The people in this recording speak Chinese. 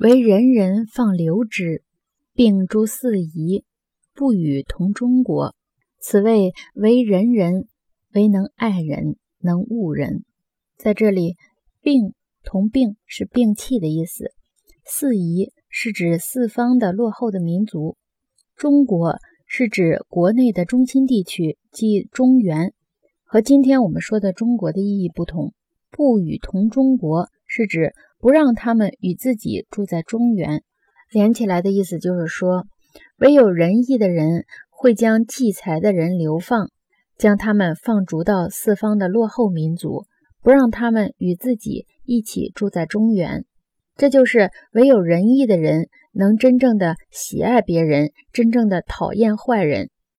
为人人放流之，并诸四夷，不与同中国。此谓为人人，为能爱人，能恶人。在这里，并同病是病气的意思。四夷是指四方的落后的民族，中国是指国内的中心地区，即中原。和今天我们说的中国的意义不同。不与同中国是指不让他们与自己住在中原。连起来的意思就是说，唯有仁义的人会将济财的人流放，将他们放逐到四方的落后民族，不让他们与自己一起住在中原。这就是唯有仁义的人能真正的喜爱别人，真正的讨厌坏人，